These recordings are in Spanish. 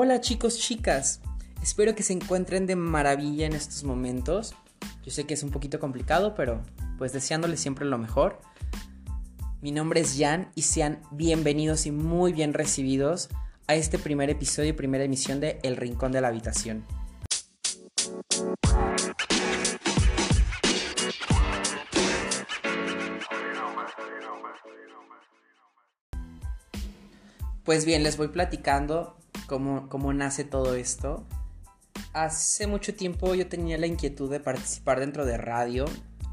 Hola chicos, chicas. Espero que se encuentren de maravilla en estos momentos. Yo sé que es un poquito complicado, pero pues deseándoles siempre lo mejor. Mi nombre es Jan y sean bienvenidos y muy bien recibidos a este primer episodio y primera emisión de El Rincón de la Habitación. Pues bien, les voy platicando cómo, cómo nace todo esto. Hace mucho tiempo yo tenía la inquietud de participar dentro de radio,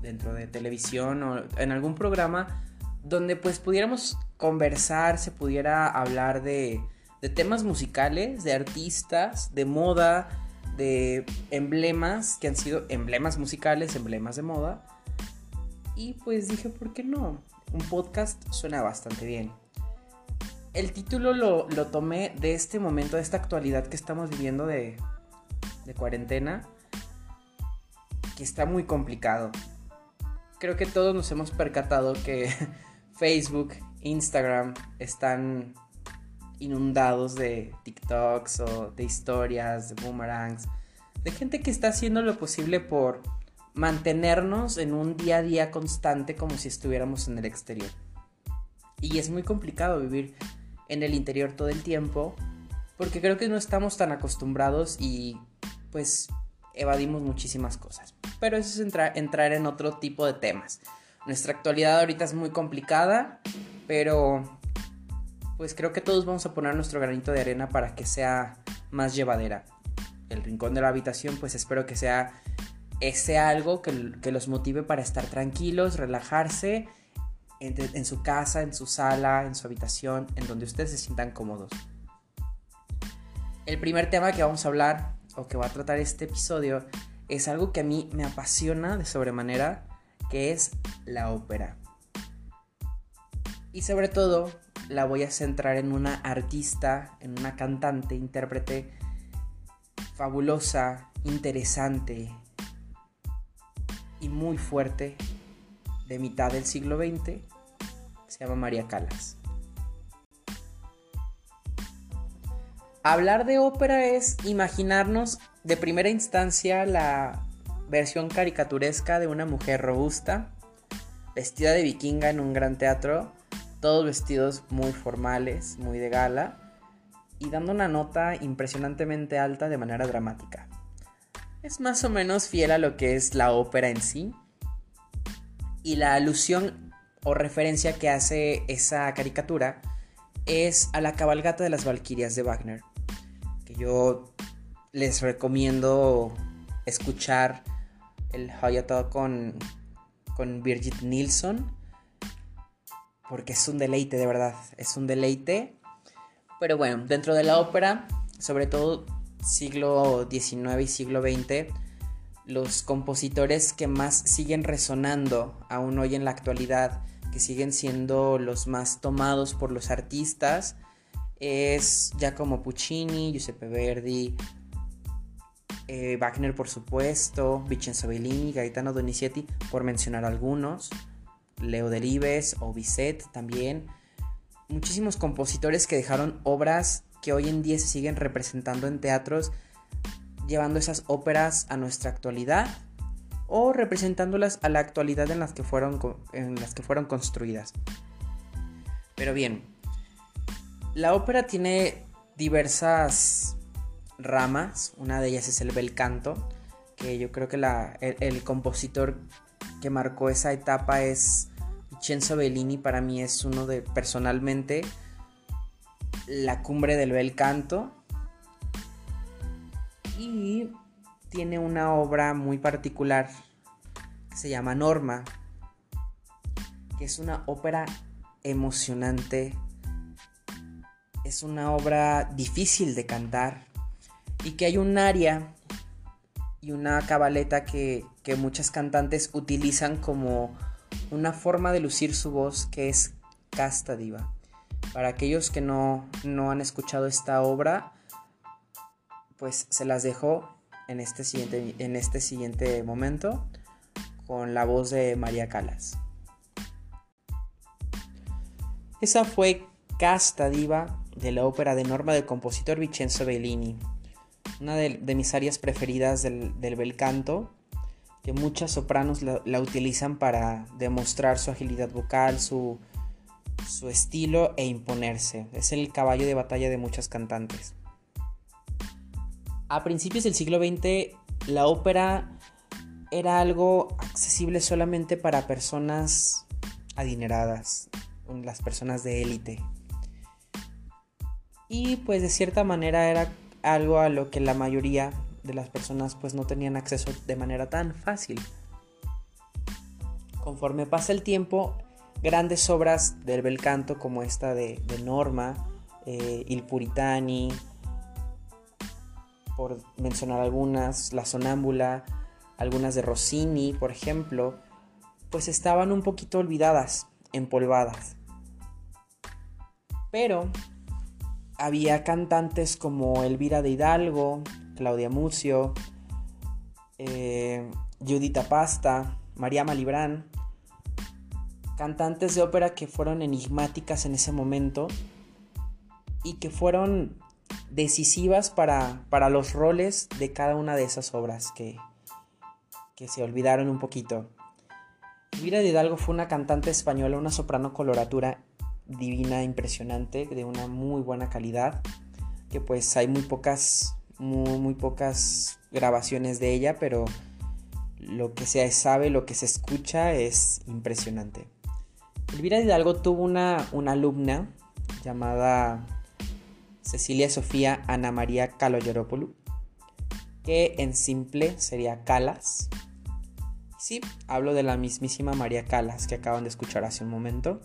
dentro de televisión o en algún programa donde pues pudiéramos conversar, se pudiera hablar de, de temas musicales, de artistas, de moda, de emblemas que han sido emblemas musicales, emblemas de moda. Y pues dije, ¿por qué no? Un podcast suena bastante bien. El título lo, lo tomé de este momento, de esta actualidad que estamos viviendo de, de cuarentena, que está muy complicado. Creo que todos nos hemos percatado que Facebook, Instagram están inundados de TikToks o de historias, de boomerangs, de gente que está haciendo lo posible por mantenernos en un día a día constante como si estuviéramos en el exterior. Y es muy complicado vivir en el interior todo el tiempo porque creo que no estamos tan acostumbrados y pues evadimos muchísimas cosas. Pero eso es entrar, en otro tipo de temas. Nuestra actualidad ahorita es muy complicada, pero pues creo que todos vamos a poner nuestro granito de arena para que sea más llevadera. El rincón de la habitación, pues espero que sea ese algo que, que los motive para estar tranquilos, relajarse en, su casa, en su sala, en su habitación, en donde ustedes se sientan cómodos. El primer tema que vamos a hablar o que va a tratar este episodio es algo que a mí me apasiona de sobremanera, que es la ópera. Y sobre todo la voy a centrar en una artista, en una cantante, intérprete fabulosa, interesante y muy fuerte de mitad del siglo XX, se llama María Calas. Hablar de ópera es imaginarnos de primera instancia la versión caricaturesca de una mujer robusta, vestida de vikinga en un gran teatro, todos vestidos muy formales, muy de gala, y dando una nota impresionantemente alta de manera dramática. Es más o menos fiel a lo que es la ópera en sí, y la alusión o referencia que hace esa caricatura es a la cabalgata de las Valquirias de Wagner, que yo les recomiendo escuchar el Hayata con, con Birgit Nilsson, porque es un deleite, de verdad, es un deleite. Pero bueno, dentro de la ópera, sobre todo siglo XIX y siglo XX, los compositores que más siguen resonando aún hoy en la actualidad, que siguen siendo los más tomados por los artistas, es Giacomo Puccini, Giuseppe Verdi, eh, Wagner por supuesto, Vincenzo Bellini, Gaetano Donizetti, por mencionar algunos. Leo Delibes o Bizet también. Muchísimos compositores que dejaron obras que hoy en día se siguen representando en teatros, llevando esas óperas a nuestra actualidad o representándolas a la actualidad en las que fueron, en las que fueron construidas. Pero bien, la ópera tiene diversas ramas, una de ellas es el bel canto, que yo creo que el, el compositor que marcó esa etapa es Vincenzo Bellini, para mí es uno de, personalmente, la cumbre del bel canto. Y tiene una obra muy particular que se llama Norma, que es una ópera emocionante, es una obra difícil de cantar y que hay un área y una cabaleta que, que muchas cantantes utilizan como una forma de lucir su voz que es casta diva. Para aquellos que no, no han escuchado esta obra, pues se las dejo en este siguiente, en este siguiente momento con la voz de María Calas. Esa fue casta diva de la ópera de Norma del compositor Vincenzo Bellini. Una de, mis áreas preferidas del, bel canto, que muchas sopranos la, utilizan para demostrar su agilidad vocal, su, su estilo e imponerse. Es el caballo de batalla de muchas cantantes. A principios del siglo XX, la ópera era algo accesible solamente para personas adineradas, las personas de élite. Y pues de cierta manera era algo a lo que la mayoría de las personas pues no tenían acceso de manera tan fácil. Conforme pasa el tiempo, grandes obras del bel canto como esta de, Norma, eh, Il Puritani, por mencionar algunas, La Sonámbula, algunas de Rossini, por ejemplo, pues estaban un poquito olvidadas, empolvadas. Pero había cantantes como Elvira de Hidalgo, Claudia Mucio, eh, Judita Pasta, María Malibrán, cantantes de ópera que fueron enigmáticas en ese momento y que fueron decisivas para, para los roles de cada una de esas obras que, que se olvidaron un poquito. Elvira de Hidalgo fue una cantante española, una soprano coloratura divina, impresionante, de una muy buena calidad, que pues hay muy pocas, muy, pocas grabaciones de ella, pero lo que se sabe, lo que se escucha es impresionante. Elvira Hidalgo tuvo una, una alumna llamada Cecilia Sofía Ana María Caloyoropoulos, que en simple sería Calas. Sí, hablo de la mismísima María Calas que acaban de escuchar hace un momento.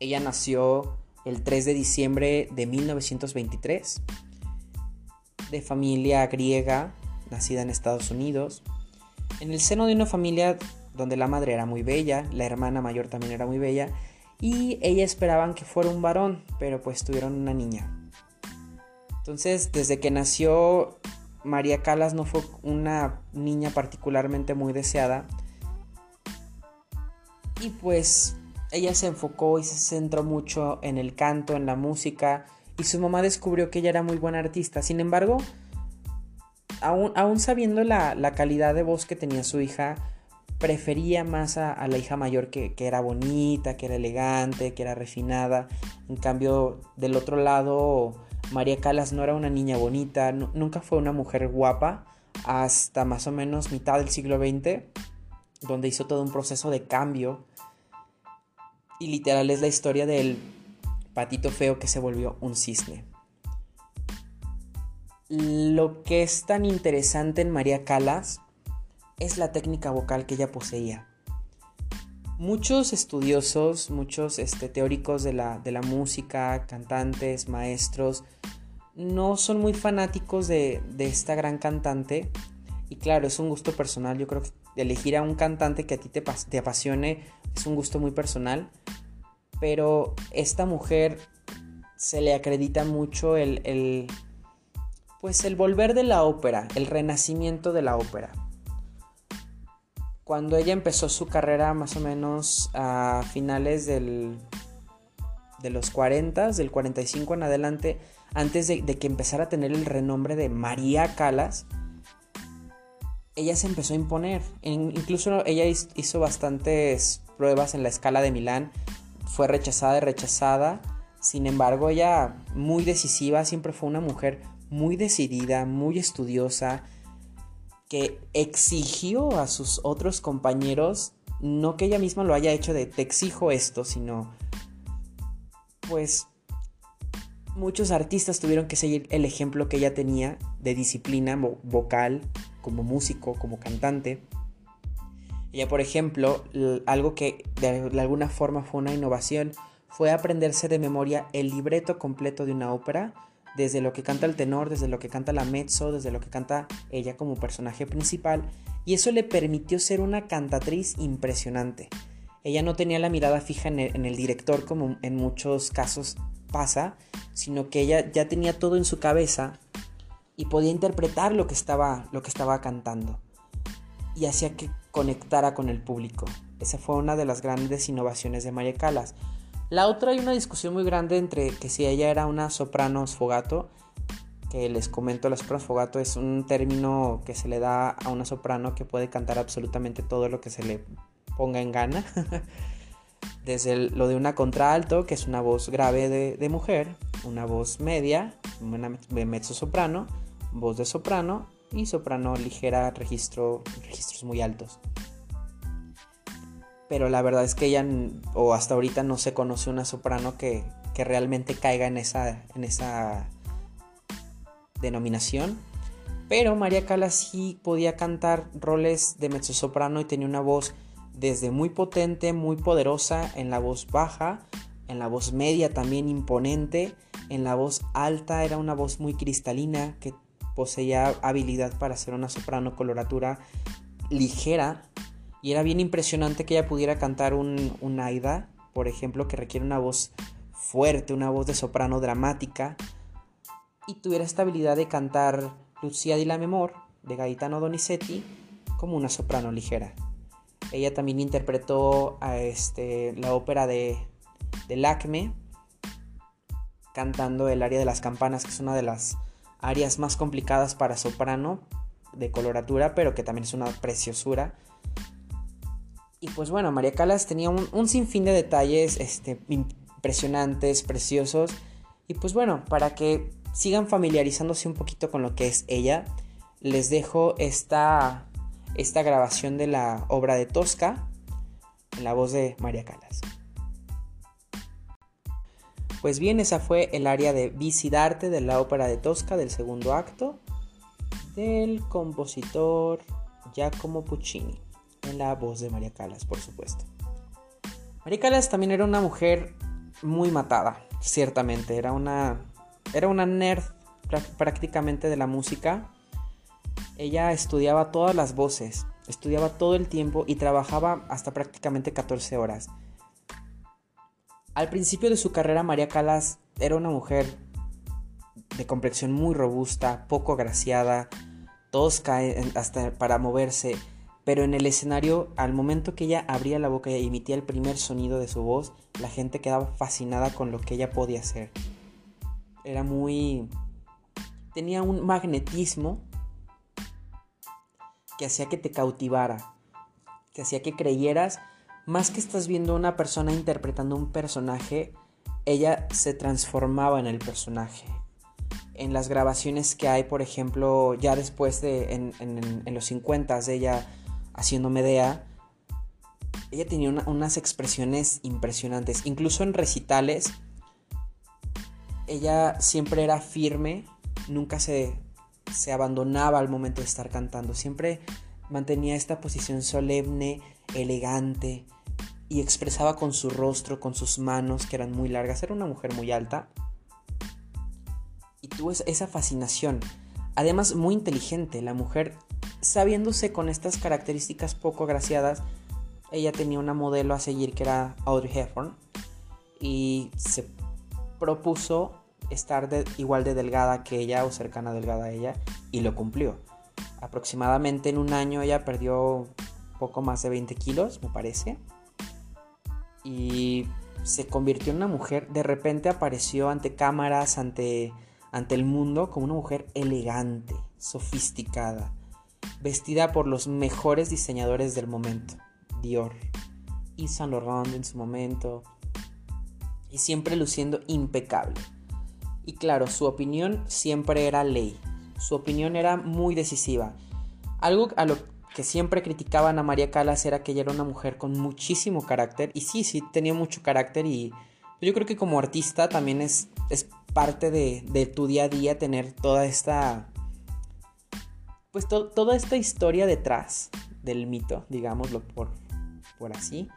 Ella nació el 3 de diciembre de 1923, de familia griega, nacida en Estados Unidos, en el seno de una familia donde la madre era muy bella, la hermana mayor también era muy bella, y ella esperaban que fuera un varón, pero pues tuvieron una niña. Entonces, desde que nació María Calas no fue una niña particularmente muy deseada. Y pues ella se enfocó y se centró mucho en el canto, en la música, y su mamá descubrió que ella era muy buena artista. Sin embargo, aún, sabiendo la, calidad de voz que tenía su hija, prefería más a, la hija mayor que, era bonita, que era elegante, que era refinada. En cambio, del otro lado, María Calas no era una niña bonita, nunca fue una mujer guapa, hasta más o menos mitad del siglo XX, donde hizo todo un proceso de cambio y literal es la historia del patito feo que se volvió un cisne. Lo que es tan interesante en María Calas es la técnica vocal que ella poseía. Muchos estudiosos, muchos este, teóricos de la, música, cantantes, maestros, no son muy fanáticos de, esta gran cantante. Y claro, es un gusto personal. Yo creo que elegir a un cantante que a ti te, te apasione es un gusto muy personal pero esta mujer se le acredita mucho el, pues el volver de la ópera, el renacimiento de la ópera. Cuando ella empezó su carrera más o menos a finales del, de los 40, del 45 en adelante, antes de, que empezara a tener el renombre de María Calas, ella se empezó a imponer. incluso ella hizo bastantes pruebas en la escala de Milán fue rechazada y rechazada. Sin embargo, ella muy decisiva, siempre fue una mujer muy decidida, muy estudiosa, que exigió a sus otros compañeros, no que ella misma lo haya hecho de te exijo esto, sino pues muchos artistas tuvieron que seguir el ejemplo que ella tenía de disciplina vocal, como músico, como cantante. Ella, por ejemplo, algo que de alguna forma fue una innovación fue aprenderse de memoria el libreto completo de una ópera, desde lo que canta el tenor, desde lo que canta la mezzo, desde lo que canta ella como personaje principal, y eso le permitió ser una cantatriz impresionante. Ella no tenía la mirada fija en el, director como en muchos casos pasa, sino que ella ya tenía todo en su cabeza y podía interpretar lo que estaba, lo que estaba cantando. Y hacía que conectara con el público. Esa fue una de las grandes innovaciones de María Calas. La otra hay una discusión muy grande entre que si ella era una soprano sfogato, que les comento, la soprano sfogato es un término que se le da a una soprano que puede cantar absolutamente todo lo que se le ponga en gana. Desde lo de una contralto, que es una voz grave de, mujer, una voz media, una mezzo soprano, voz de soprano y soprano ligera, registro, registros muy altos pero la verdad es que ella, o hasta ahorita no se conoce una soprano que, realmente caiga en esa, en esa denominación. Pero María Cala sí podía cantar roles de mezzosoprano y tenía una voz desde muy potente, muy poderosa, en la voz baja, en la voz media también imponente, en la voz alta era una voz muy cristalina que poseía habilidad para ser una soprano coloratura ligera y era bien impresionante que ella pudiera cantar un, Aida, por ejemplo, que requiere una voz fuerte, una voz de soprano dramática, y tuviera esta habilidad de cantar Lucia di la Memor de Gaetano Donizetti como una soprano ligera. Ella también interpretó a este, la ópera de, de Lacme, cantando el área de las campanas, que es una de las áreas más complicadas para soprano de coloratura, pero que también es una preciosura. Y pues bueno, María Calas tenía un, sinfín de detalles este, impresionantes, preciosos. Y pues bueno, para que sigan familiarizándose un poquito con lo que es ella, les dejo esta, esta grabación de la obra de Tosca en la voz de María Calas. Pues bien, esa fue el área de Visidarte de la ópera de Tosca del segundo acto del compositor Giacomo Puccini en la voz de María Calas, por supuesto. María Calas también era una mujer muy matada, ciertamente. Era una, era una nerd prácticamente de la música. Ella estudiaba todas las voces, estudiaba todo el tiempo y trabajaba hasta prácticamente 14 horas. Al principio de su carrera, María Calas era una mujer de complexión muy robusta, poco agraciada, tosca hasta para moverse pero en el escenario, al momento que ella abría la boca y emitía el primer sonido de su voz, la gente quedaba fascinada con lo que ella podía hacer. Era muy... tenía un magnetismo que hacía que te cautivara, que hacía que creyeras, más que estás viendo a una persona interpretando un personaje, ella se transformaba en el personaje. En las grabaciones que hay, por ejemplo, ya después de, en, en los 50 de ella haciendo Medea, ella tenía unas expresiones impresionantes. Incluso en recitales, ella siempre era firme, nunca se, se abandonaba al momento de estar cantando. Siempre mantenía esta posición solemne, elegante, y expresaba con su rostro, con sus manos, que eran muy largas. Era una mujer muy alta. Y tuvo esa fascinación. Además, muy inteligente. La mujer sabiéndose con estas características poco agraciadas, ella tenía una modelo a seguir que era Audrey Hepburn y se propuso estar igual de delgada que ella o cercana delgada a ella y lo cumplió. Aproximadamente en un año ella perdió poco más de 20 kilos, me parece. Y se convirtió en una mujer, de repente apareció ante cámaras, ante, ante el mundo como una mujer elegante, sofisticada, vestida por los mejores diseñadores del momento, Dior y Saint Laurent en su momento, y siempre luciendo impecable. Y claro, su opinión siempre era ley, su opinión era muy decisiva. Algo a lo que siempre criticaban a María Calas era que ella era una mujer con muchísimo carácter, y sí, sí, tenía mucho carácter y yo creo que como artista también es, es parte de, de tu día a día tener toda esta pues toda esta historia detrás del mito, digámoslo por, por así,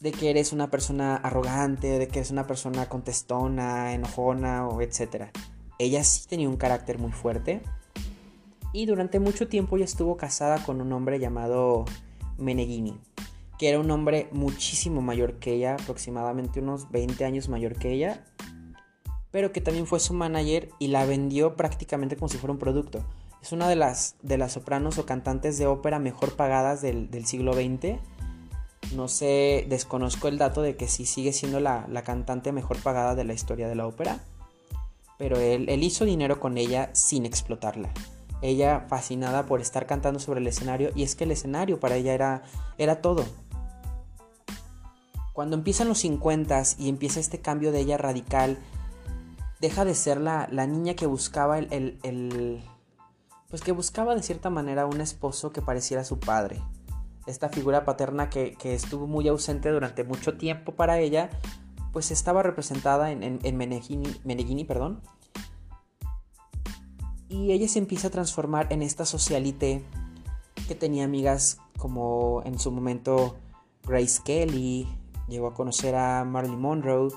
de que eres una persona arrogante, de que eres una persona contestona, enojona etc. Ella sí tenía un carácter muy fuerte y durante mucho tiempo ella estuvo casada con un hombre llamado Meneghini, que era un hombre muchísimo mayor que ella, aproximadamente unos 20 años mayor que ella, pero que también fue su manager y la vendió prácticamente como si fuera un producto. Es una de las, de las sopranos o cantantes de ópera mejor pagadas del, siglo XX No sé, desconozco el dato de que sí sigue siendo la, cantante mejor pagada de la historia de la ópera. Pero él, él, hizo dinero con ella sin explotarla. Ella fascinada por estar cantando sobre el escenario y es que el escenario para ella era, era todo. Cuando empiezan los 50 y empieza este cambio de ella radical, deja de ser la, la niña que buscaba el, el, Pues que buscaba de cierta manera un esposo que pareciera su padre esta figura paterna que, estuvo muy ausente durante mucho tiempo para ella, pues estaba representada en, en, Meneghini, perdón. Y ella se empieza a transformar en esta socialite que tenía amigas como en su momento Grace Kelly, llegó a conocer a Marilyn Monroe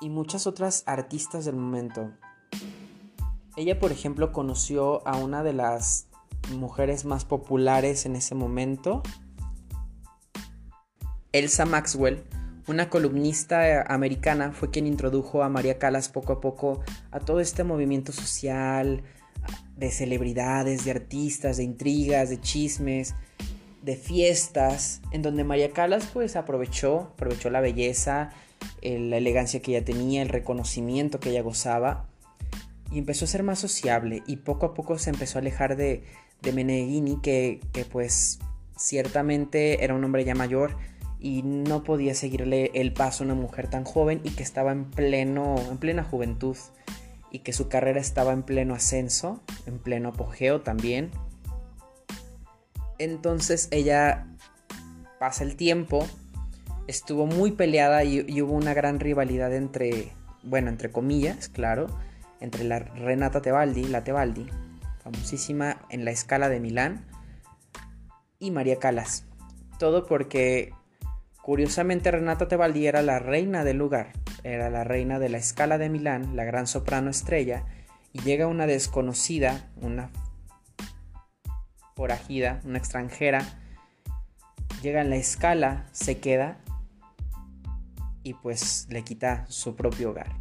y muchas otras artistas del momento. Ella, por ejemplo, conoció a una de las mujeres más populares en ese momento. Elsa Maxwell, una columnista americana, fue quien introdujo a María Calas poco a poco a todo este movimiento social de celebridades, de artistas, de intrigas, de chismes, de fiestas, en donde María Calas pues aprovechó, aprovechó la belleza, la elegancia que ella tenía, el reconocimiento que ella gozaba y empezó a ser más sociable y poco a poco se empezó a alejar de, de Meneghini que, pues ciertamente era un hombre ya mayor y no podía seguirle el paso a una mujer tan joven y que estaba en pleno en plena juventud y que su carrera estaba en pleno ascenso, en pleno apogeo también. Entonces ella pasa el tiempo, estuvo muy peleada y, hubo una gran rivalidad entre, bueno, entre comillas, claro, entre la Renata Tebaldi, la Tebaldi, famosísima en la escala de Milán, y María Calas. Todo porque, curiosamente, Renata Tebaldi era la reina del lugar, era la reina de la escala de Milán, la gran soprano estrella, y llega una desconocida, una forajida, una extranjera, llega en la escala, se queda y pues le quita su propio hogar.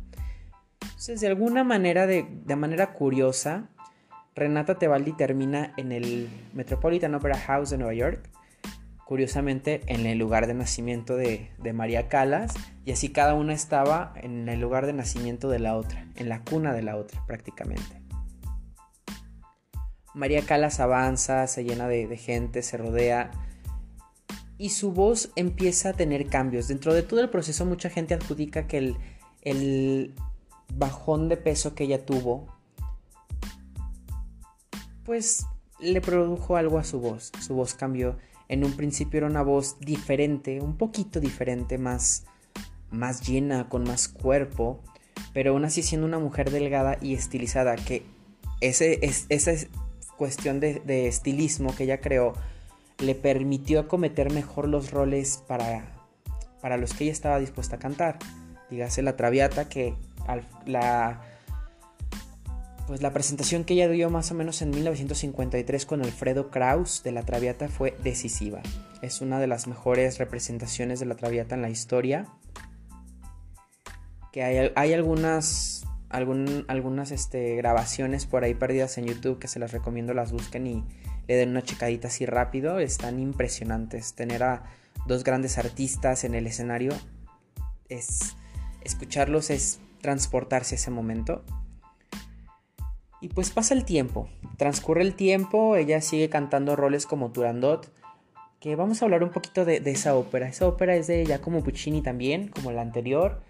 Entonces, de alguna manera, de, de manera curiosa, Renata Tebaldi termina en el Metropolitan Opera House de Nueva York, curiosamente en el lugar de nacimiento de, María Calas, y así cada una estaba en el lugar de nacimiento de la otra, en la cuna de la otra prácticamente. María Calas avanza, se llena de, gente, se rodea y su voz empieza a tener cambios. Dentro de todo el proceso mucha gente adjudica que el, bajón de peso que ella tuvo pues le produjo algo a su voz. Su voz cambió. En un principio era una voz diferente, un poquito diferente, más, más llena, con más cuerpo, pero aún así siendo una mujer delgada y estilizada, que ese, esa cuestión de, de, estilismo que ella creó le permitió acometer mejor los roles para, para los que ella estaba dispuesta a cantar. Dígase la Traviata, que la pues la presentación que ella dio más o menos en 1953 con Alfredo Kraus de la Traviata fue decisiva. Es una de las mejores representaciones de la Traviata en la historia. Que hay, algunas, algunas este, grabaciones por ahí perdidas en YouTube que se las recomiendo las busquen y le den una checadita así rápido. Están impresionantes. Tener a dos grandes artistas en el escenario es escucharlos es transportarse a ese momento. Y pues pasa el tiempo, transcurre el tiempo, ella sigue cantando roles como Turandot, que vamos a hablar un poquito de, esa ópera. Esa ópera es de Giacomo Puccini también, como la anterior.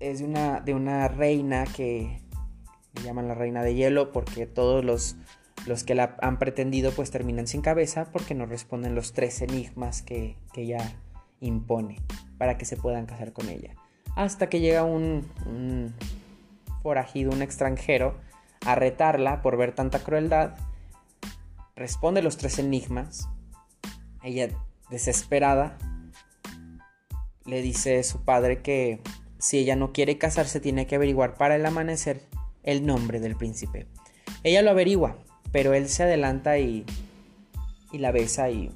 Es de una, de una reina que le llaman la reina de hielo porque todos los, los que la han pretendido pues terminan sin cabeza porque no responden los tres enigmas que, ella impone para que se puedan casar con ella. Hasta que llega un, un forajido, un extranjero, a retarla por ver tanta crueldad, responde los tres enigmas. Ella, desesperada, le dice a su padre que si ella no quiere casarse tiene que averiguar para el amanecer el nombre del príncipe. Ella lo averigua, pero él se adelanta y, y la besa y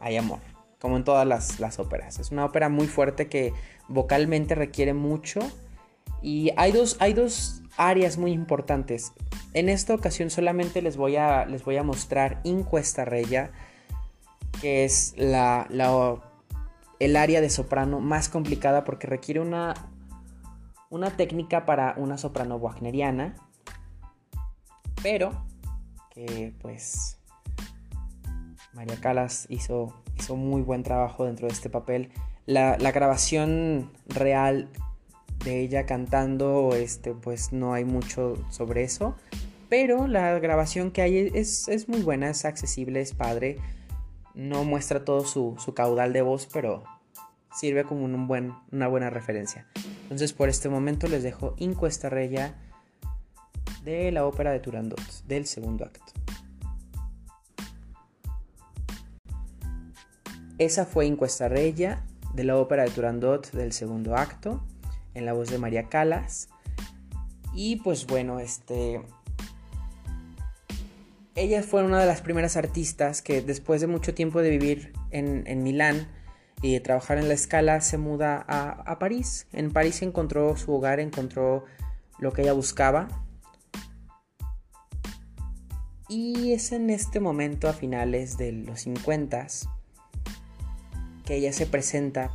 hay amor, como en todas las, las óperas. Es una ópera muy fuerte que vocalmente requiere mucho y hay dos, hay dos áreas muy importantes. En esta ocasión solamente les voy a, les voy a mostrar Incuesta Reya, que es la, el área de soprano más complicada porque requiere una, una técnica para una soprano wagneriana, pero pues María Calas hizo, hizo muy buen trabajo dentro de este papel. La, grabación real de ella cantando, este, pues no hay mucho sobre eso. Pero la grabación que hay es, es muy buena, es accesible, es padre. No muestra todo su, caudal de voz, pero sirve como un buen, una buena referencia. Entonces por este momento les dejo Incuesta Reya de la ópera de Turandot, del segundo acto. Esa fue Incuesta de la ópera de Turandot del segundo acto, en la voz de María Calas. Y pues bueno, este, ella fue una de las primeras artistas que después de mucho tiempo de vivir en, Milán y de trabajar en la escala se muda a, París. En París encontró su hogar, encontró lo que ella buscaba. Y es en este momento, a finales de los 50, que ella se presenta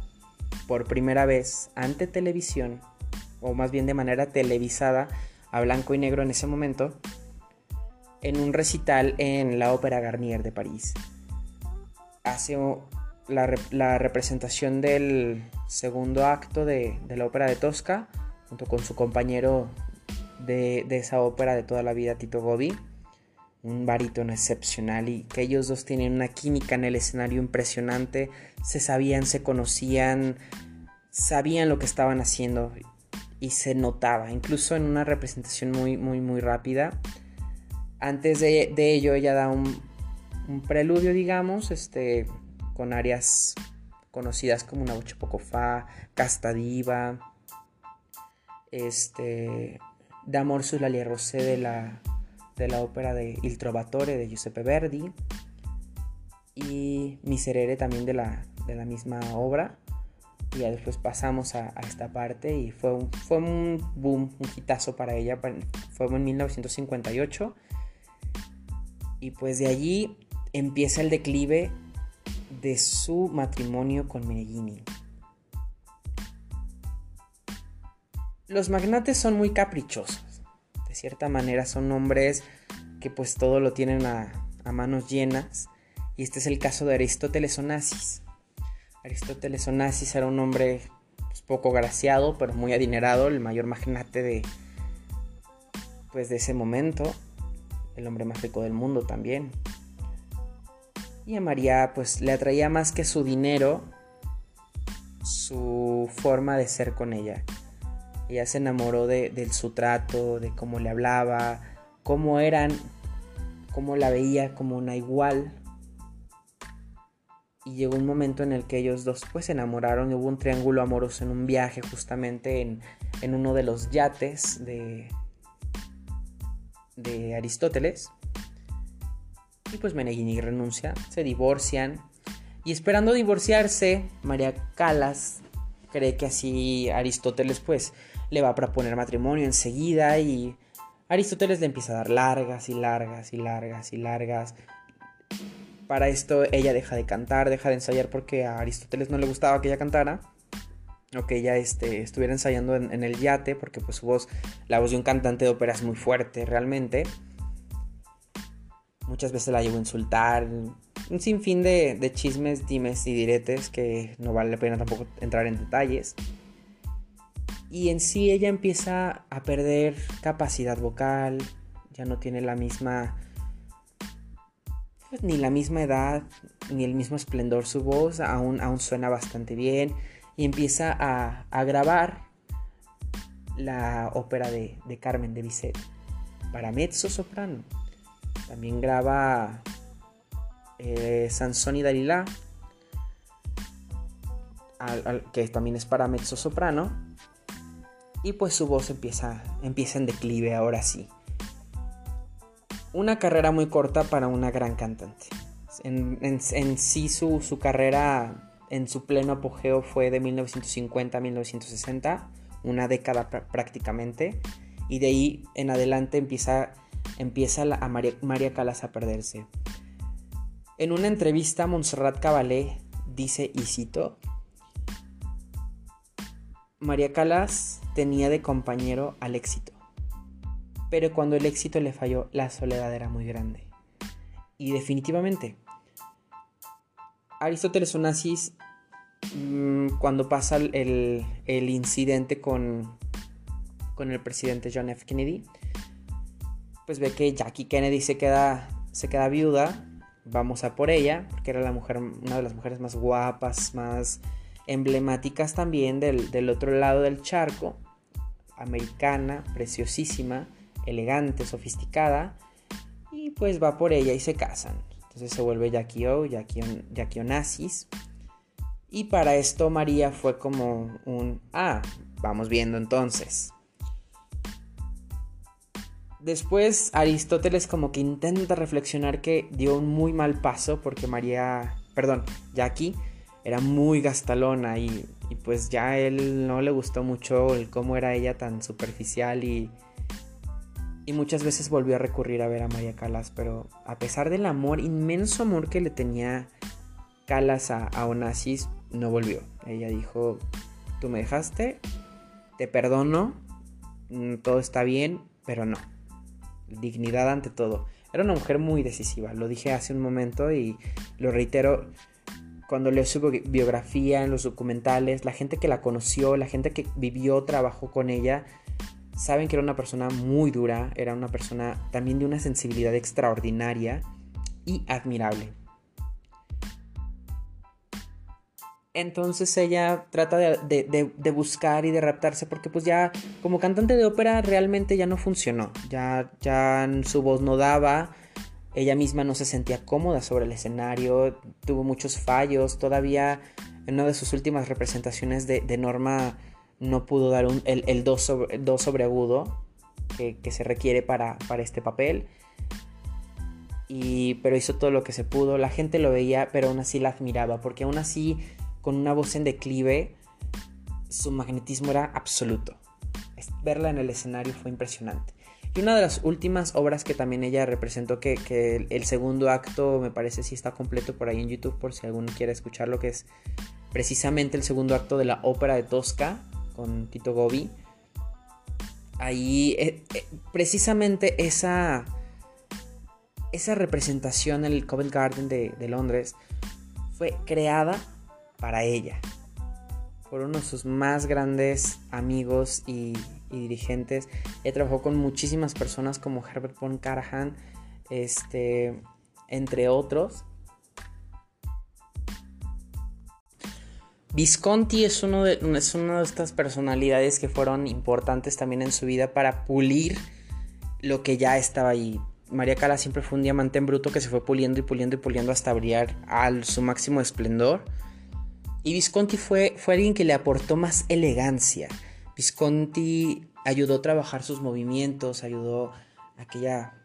por primera vez ante televisión, o más bien de manera televisada, a blanco y negro en ese momento, en un recital en la Ópera Garnier de París. Hace la, representación del segundo acto de, la ópera de Tosca, junto con su compañero de, esa ópera de toda la vida, Tito Gobi, un barítono excepcional y que ellos dos tienen una química en el escenario impresionante, se sabían, se conocían, sabían lo que estaban haciendo y se notaba, incluso en una representación muy, muy, muy rápida. Antes de, ello ella da un, preludio, digamos, este, con áreas conocidas como una voce poco fa, casta diva, este, D'amor su la Rosé de la, de la ópera de Il Trovatore de Giuseppe Verdi y Miserere también de la, de la misma obra. Y después pasamos a, esta parte y fue un, fue un boom, un hitazo para ella. Fue en 1958 y pues de allí empieza el declive de su matrimonio con Meneghini. Los magnates son muy caprichosos. De cierta manera son hombres que pues todo lo tienen a, manos llenas. Y este es el caso de Aristóteles Onassis. Aristóteles Onassis era un hombre pues, poco graciado, pero muy adinerado, el mayor magnate de, pues, de ese momento el hombre más rico del mundo también. Y a María pues le atraía más que su dinero, su forma de ser con ella. Ella se enamoró de, su trato, de cómo le hablaba, cómo eran, cómo la veía como una igual. Y llegó un momento en el que ellos dos pues se enamoraron y hubo un triángulo amoroso en un viaje justamente en, en uno de los yates de, de Aristóteles. Y pues Meneghini renuncia, se divorcian. Y esperando divorciarse, María Calas cree que así Aristóteles pues le va a proponer matrimonio enseguida y Aristóteles le empieza a dar largas y largas y largas y largas. Para esto ella deja de cantar, deja de ensayar porque a Aristóteles no le gustaba que ella cantara o que ella este, estuviera ensayando en, el yate, porque pues su voz, la voz de un cantante de ópera es muy fuerte realmente. Muchas veces la llevo a insultar, un sinfín de, de chismes, dimes y diretes que no vale la pena tampoco entrar en detalles. Y en sí ella empieza a perder capacidad vocal, ya no tiene la misma pues, ni la misma edad, ni el mismo esplendor su voz, aún, suena bastante bien y empieza a, grabar la ópera de, Carmen de Bizet para mezzo soprano. También graba eh, Sansón y Dalila, que también es para mezzo soprano. Y pues su voz empieza, empieza en declive ahora sí. Una carrera muy corta para una gran cantante. En, sí su, su carrera en su pleno apogeo fue de 1950 a 1960, una década prácticamente, y de ahí en adelante empieza, empieza a María, Calas a perderse. En una entrevista, Montserrat Caballé dice, y cito, María Calas tenía de compañero al éxito, pero cuando el éxito le falló, la soledad era muy grande. Y definitivamente, Aristóteles Onassis, mm, cuando pasa el, incidente con, con el presidente John F. Kennedy, pues ve que Jackie Kennedy se queda, se queda viuda vamos a por ella, porque era la mujer, una de las mujeres más guapas, más emblemáticas también del, otro lado del charco, americana, preciosísima, elegante, sofisticada, y pues va por ella y se casan. Entonces se vuelve Jackie O, Jackie. Y para esto María fue como un, ah, vamos viendo entonces. Después Aristóteles como que intenta reflexionar que dio un muy mal paso porque María, perdón, Jackie era muy gastalona y, pues ya a él no le gustó mucho el cómo era ella tan superficial y, y muchas veces volvió a recurrir a ver a María Calas, pero a pesar del amor, inmenso amor que le tenía Calas a, a Onassis, no volvió. Ella dijo, tú me dejaste, te perdono, mm, todo está bien, pero no dignidad ante todo. Era una mujer muy decisiva, lo dije hace un momento y lo reitero cuando leo su biografía en los documentales, la gente que la conoció, la gente que vivió, trabajó con ella, saben que era una persona muy dura, era una persona también de una sensibilidad extraordinaria y admirable. Entonces ella trata de, buscar y de raptarse porque pues ya como cantante de ópera realmente ya no funcionó. Ya, ya su voz no daba, ella misma no se sentía cómoda sobre el escenario, tuvo muchos fallos, todavía en una de sus últimas representaciones de, Norma no pudo dar el, do, sobre, sobre agudo que, se requiere para, para este papel. Y, pero hizo todo lo que se pudo, la gente lo veía, pero aún así la admiraba, porque aún así con una voz en declive, su magnetismo era absoluto. Verla en el escenario fue impresionante. Y una de las últimas obras que también ella representó, que, el, segundo acto me parece si está completo por ahí en YouTube, por si alguno quiere escucharlo, que es precisamente el segundo acto de la ópera de Tosca con Tito Gobi. Ahí, eh, eh, precisamente esa, esa representación en el Covent Garden de, de Londres fue creada para ella, por uno de sus más grandes amigos y, dirigentes. Ella trabajó con muchísimas personas como Herbert von Karajan, este, entre otros. Visconti es, uno de, es una de estas personalidades que fueron importantes también en su vida para pulir lo que ya estaba ahí. María Cala siempre fue un diamante en bruto que se fue puliendo y puliendo y puliendo hasta brillar a su máximo esplendor. Y Visconti fue, fue alguien que le aportó más elegancia. Visconti ayudó a trabajar sus movimientos, ayudó a que ella,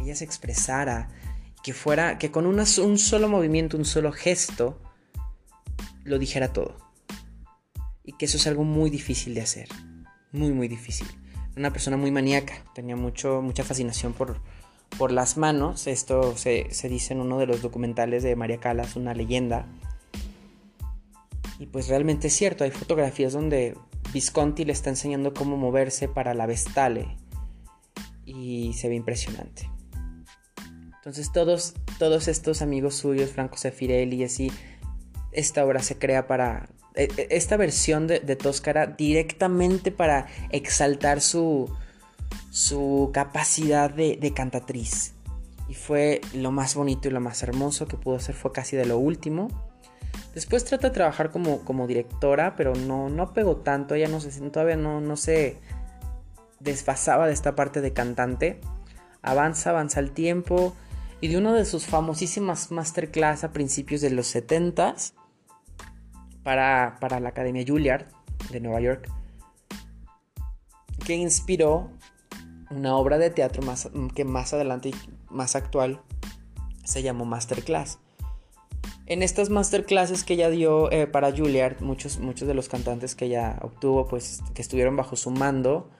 ella se expresara, que fuera, que con un solo movimiento, un solo gesto, lo dijera todo. Y que eso es algo muy difícil de hacer. Muy, muy difícil. Una persona muy maníaca, tenía mucho, mucha fascinación por, por las manos. Esto se, se dice en uno de los documentales de María Calas, una leyenda y pues realmente es cierto, hay fotografías donde Visconti le está enseñando cómo moverse para la Vestale y se ve impresionante. Entonces todos, todos estos amigos suyos, Franco Sefirelli y así, esta obra se crea para... E, e, esta versión de, de Toscara directamente para exaltar su, su capacidad de, de cantatriz. Y fue lo más bonito y lo más hermoso que pudo hacer, fue casi de lo último. Después trata de trabajar como, como directora, pero no, no pegó tanto. Ella no se, todavía no, no se desfasaba de esta parte de cantante. Avanza, avanza el tiempo. Y de una de sus famosísimas masterclass a principios de los 70s para, para la Academia Juilliard de Nueva York, que inspiró una obra de teatro más, que más adelante y más actual se llamó Masterclass. En estas masterclasses que ella dio eh, para Juilliard, muchos, muchos de los cantantes que ella obtuvo, pues que estuvieron bajo su mando,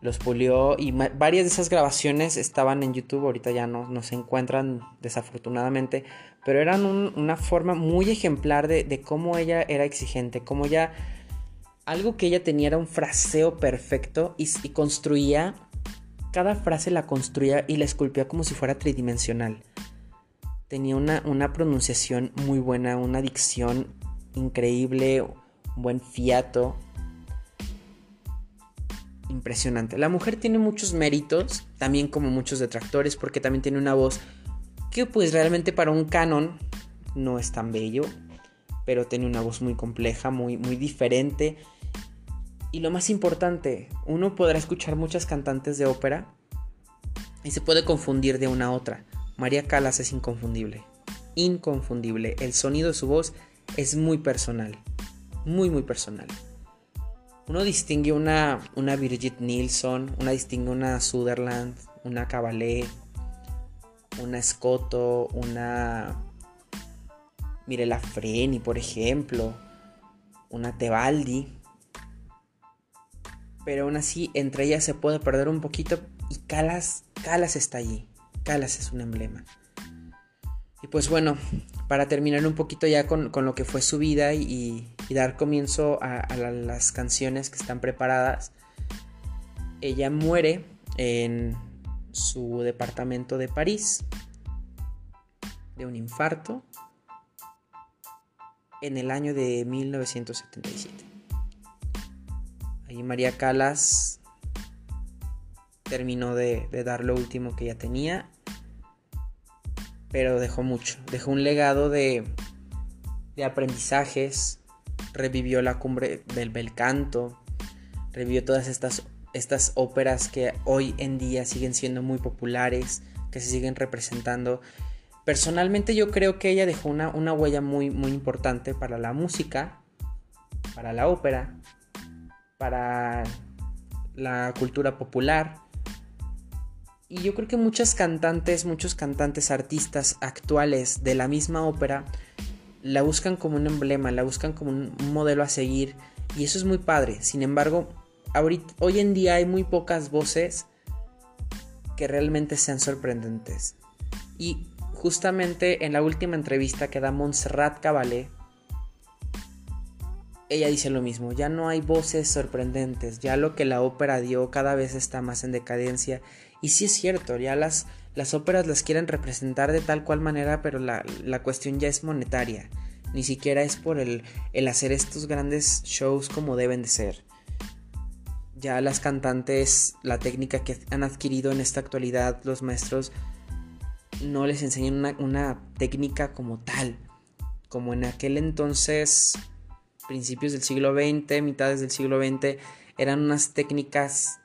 los pulió y varias de esas grabaciones estaban en YouTube, ahorita ya no, no se encuentran desafortunadamente, pero eran una forma muy ejemplar de, cómo ella era exigente, cómo ella, algo que ella tenía era un fraseo perfecto y, construía, cada frase la construía y la esculpía como si fuera tridimensional. Tenía una, una pronunciación muy buena, una dicción increíble, buen fiato impresionante. La mujer tiene muchos méritos, también como muchos detractores, porque también tiene una voz que pues realmente para un canon no es tan bello, pero tiene una voz muy compleja, muy, muy diferente. Y lo más importante, uno podrá escuchar muchas cantantes de ópera y se puede confundir de una a otra. María Calas es inconfundible, inconfundible. El sonido de su voz es muy personal, muy muy personal. Uno distingue una, una Birgit Nilsson, una distingue una Sutherland, una Cabalé, una Scotto, una Mirela Freni, por ejemplo, una Tebaldi. Pero aún así, entre ellas se puede perder un poquito y Calas, Calas está allí. Calas es un emblema. Y pues bueno, para terminar un poquito ya con, lo que fue su vida y, dar comienzo a, las canciones que están preparadas, ella muere en su departamento de París de un infarto en el año de 1977. Ahí María Calas terminó de, de dar lo último que ella tenía pero dejó mucho. Dejó un legado de, de aprendizajes, revivió la cumbre del bel canto, revivió todas estas, estas óperas que hoy en día siguen siendo muy populares, que se siguen representando. Personalmente yo creo que ella dejó una, una huella muy, muy importante para la música, para la ópera, para la cultura popular y yo creo que muchas cantantes, muchos cantantes, artistas actuales de la misma ópera la buscan como un emblema, la buscan como un modelo a seguir y eso es muy padre. Sin embargo, hoy en día hay muy pocas voces que realmente sean sorprendentes. Y justamente en la última entrevista que da Montserrat Caballé, ella dice lo mismo, ya no hay voces sorprendentes, ya lo que la ópera dio cada vez está más en decadencia y sí es cierto, ya las, las óperas las quieren representar de tal cual manera, pero la, cuestión ya es monetaria. Ni siquiera es por el, el hacer estos grandes shows como deben de ser. Ya las cantantes, la técnica que han adquirido en esta actualidad los maestros, no les enseñan una, una técnica como tal. Como en aquel entonces, principios del siglo XX, mitades del siglo XX, eran unas técnicas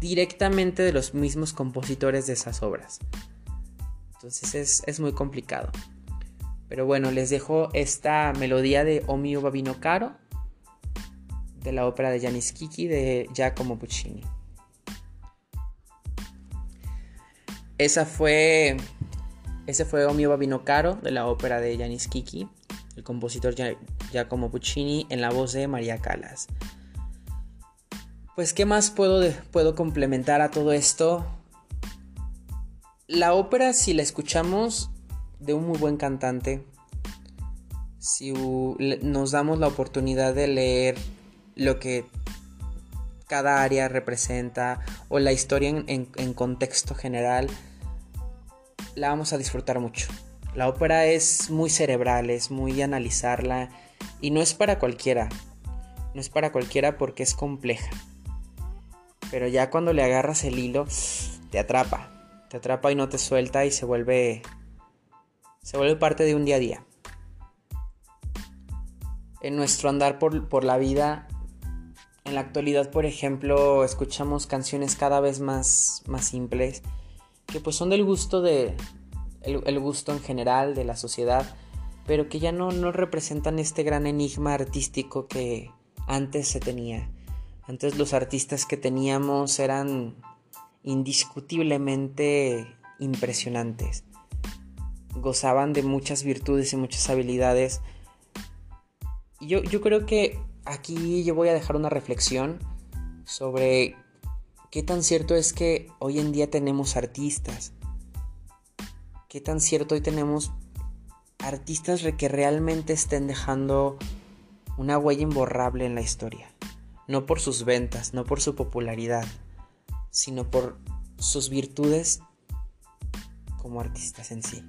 directamente de los mismos compositores de esas obras. Entonces es, muy complicado. Pero bueno, les dejo esta melodía de O mio caro de la ópera de Janis Kiki de Giacomo Puccini. Esa fue ese fue O mio caro de la ópera de Janis Kiki, el compositor Giacomo Puccini en la voz de María Calas. Pues, ¿qué más puedo, puedo complementar a todo esto? La ópera, si la escuchamos de un muy buen cantante, si nos damos la oportunidad de leer lo que cada área representa o la historia en, en, contexto general, la vamos a disfrutar mucho. La ópera es muy cerebral, es muy analizarla y no es para cualquiera. No es para cualquiera porque es compleja. Pero ya cuando le agarras el hilo, te atrapa. Te atrapa y no te suelta y se vuelve. Se vuelve parte de un día a día. En nuestro andar por, la vida, en la actualidad, por ejemplo, escuchamos canciones cada vez más, más simples. Que pues son del gusto de. El, gusto en general de la sociedad. Pero que ya no, no representan este gran enigma artístico que antes se tenía antes los artistas que teníamos eran indiscutiblemente impresionantes. Gozaban de muchas virtudes y muchas habilidades. Yo, yo creo que aquí yo voy a dejar una reflexión sobre ¿Qué tan cierto es que hoy en día tenemos artistas? ¿Qué tan cierto hoy tenemos artistas que realmente estén dejando una huella imborrable en la historia? No por sus ventas, no por su popularidad, sino por sus virtudes como artistas en sí.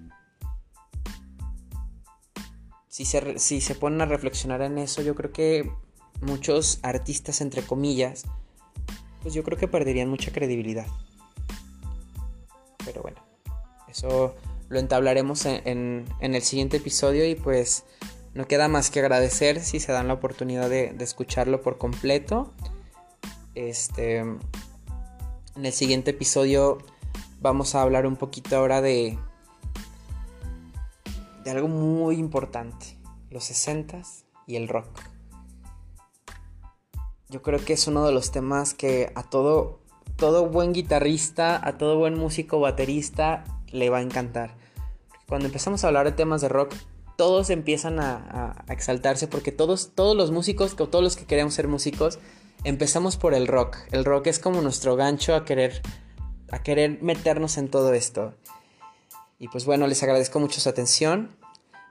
Si se, si se ponen a reflexionar en eso, yo creo que muchos artistas, entre comillas, pues yo creo que perderían mucha credibilidad. Pero bueno, eso lo entablaremos en, el siguiente episodio y pues no queda más que agradecer si se dan la oportunidad de, escucharlo por completo. Este, en el siguiente episodio vamos a hablar un poquito ahora de, de algo muy importante, los 60 y el rock yo creo que es uno de los temas que a todo, todo buen guitarrista, a todo buen músico baterista le va a encantar. Cuando empezamos a hablar de temas de rock, todos empiezan a, exaltarse porque todos, todos los músicos, todos los que queremos ser músicos, empezamos por el rock. El rock es como nuestro gancho a querer, a querer meternos en todo esto. Y pues bueno, les agradezco mucho su atención.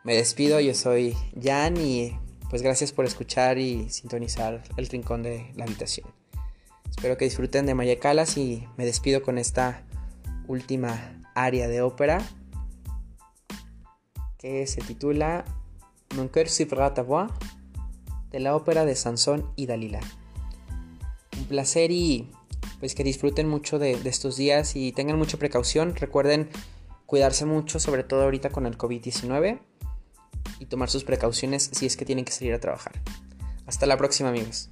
Me despido, yo soy Jan y pues gracias por escuchar y sintonizar el rincón de la habitación. Espero que disfruten de Maya Calas y me despido con esta última área de ópera que se titula ta voix de la ópera de Sansón y Dalila. Un placer y pues que disfruten mucho de, de estos días y tengan mucha precaución. Recuerden cuidarse mucho, sobre todo ahorita con el COVID-19 y tomar sus precauciones si es que tienen que salir a trabajar. Hasta la próxima amigos.